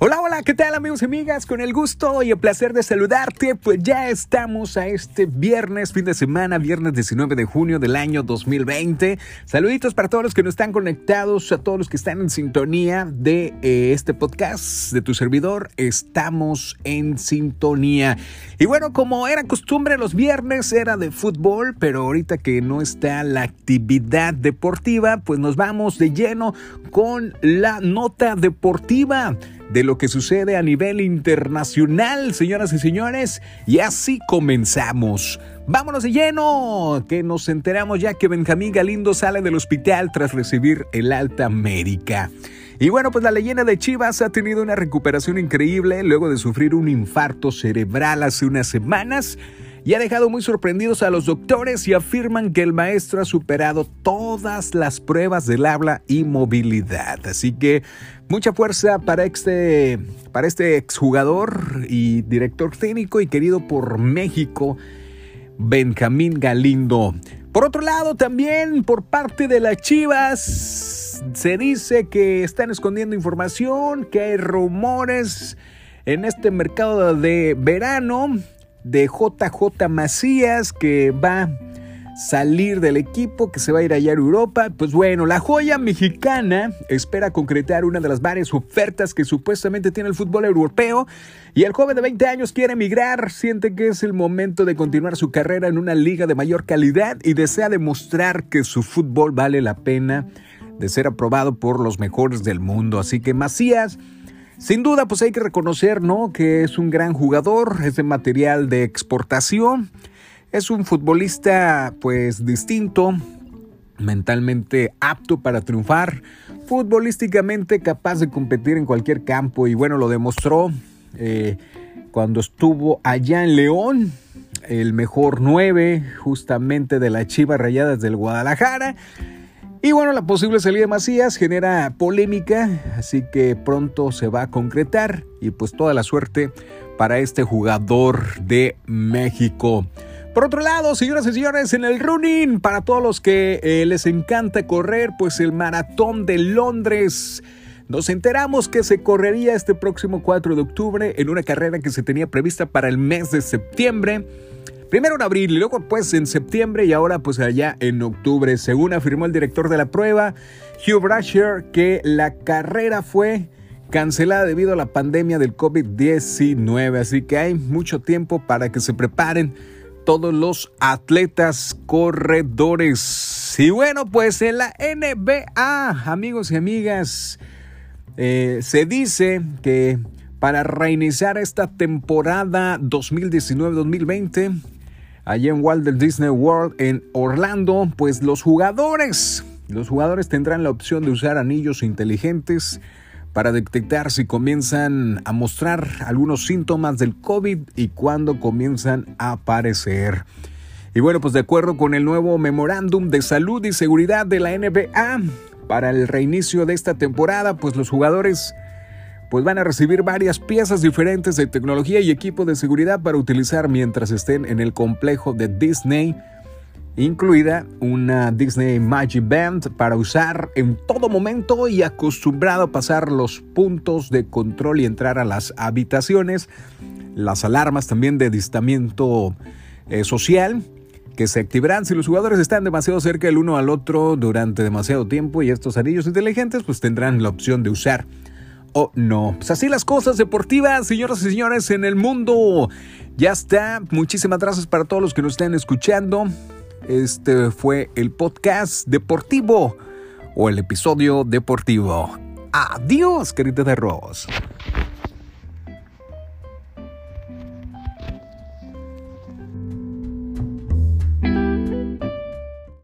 Hola, hola, ¿qué tal amigos y amigas? Con el gusto y el placer de saludarte, pues ya estamos a este viernes, fin de semana, viernes 19 de junio del año 2020. Saluditos para todos los que no están conectados, a todos los que están en sintonía de eh, este podcast de tu servidor. Estamos en sintonía. Y bueno, como era costumbre, los viernes era de fútbol, pero ahorita que no está la actividad deportiva, pues nos vamos de lleno con la nota deportiva de lo que sucede a nivel internacional, señoras y señores. Y así comenzamos. Vámonos de lleno, que nos enteramos ya que Benjamín Galindo sale del hospital tras recibir el alta médica. Y bueno, pues la leyenda de Chivas ha tenido una recuperación increíble luego de sufrir un infarto cerebral hace unas semanas y ha dejado muy sorprendidos a los doctores y afirman que el maestro ha superado todas las pruebas del habla y movilidad. Así que mucha fuerza para este, para este exjugador y director técnico y querido por México, Benjamín Galindo. Por otro lado, también por parte de las Chivas, se dice que están escondiendo información, que hay rumores en este mercado de verano de JJ Macías que va a salir del equipo, que se va a ir allá a Europa. Pues bueno, la joya mexicana espera concretar una de las varias ofertas que supuestamente tiene el fútbol europeo y el joven de 20 años quiere emigrar, siente que es el momento de continuar su carrera en una liga de mayor calidad y desea demostrar que su fútbol vale la pena de ser aprobado por los mejores del mundo. Así que Macías sin duda, pues hay que reconocer, ¿no? Que es un gran jugador, es de material de exportación, es un futbolista, pues, distinto, mentalmente apto para triunfar, futbolísticamente capaz de competir en cualquier campo y bueno, lo demostró eh, cuando estuvo allá en León, el mejor 9 justamente de la Chivas Rayadas del Guadalajara. Y bueno, la posible salida de Macías genera polémica, así que pronto se va a concretar y pues toda la suerte para este jugador de México. Por otro lado, señoras y señores, en el running, para todos los que eh, les encanta correr, pues el maratón de Londres. Nos enteramos que se correría este próximo 4 de octubre en una carrera que se tenía prevista para el mes de septiembre. Primero en abril y luego pues en septiembre y ahora pues allá en octubre. Según afirmó el director de la prueba, Hugh Brasher, que la carrera fue cancelada debido a la pandemia del COVID-19. Así que hay mucho tiempo para que se preparen todos los atletas corredores. Y bueno, pues en la NBA, amigos y amigas, eh, se dice que para reiniciar esta temporada 2019-2020, allá en Walt Disney World en Orlando, pues los jugadores, los jugadores tendrán la opción de usar anillos inteligentes para detectar si comienzan a mostrar algunos síntomas del COVID y cuándo comienzan a aparecer. Y bueno, pues de acuerdo con el nuevo memorándum de salud y seguridad de la NBA, para el reinicio de esta temporada, pues los jugadores pues van a recibir varias piezas diferentes de tecnología y equipo de seguridad para utilizar mientras estén en el complejo de Disney, incluida una Disney Magic Band para usar en todo momento y acostumbrado a pasar los puntos de control y entrar a las habitaciones, las alarmas también de distamiento eh, social que se activarán. Si los jugadores están demasiado cerca el uno al otro durante demasiado tiempo y estos anillos inteligentes pues tendrán la opción de usar o no. Pues así las cosas deportivas, señoras y señores, en el mundo. Ya está. Muchísimas gracias para todos los que nos estén escuchando. Este fue el podcast deportivo o el episodio deportivo. Adiós, querida de Ross.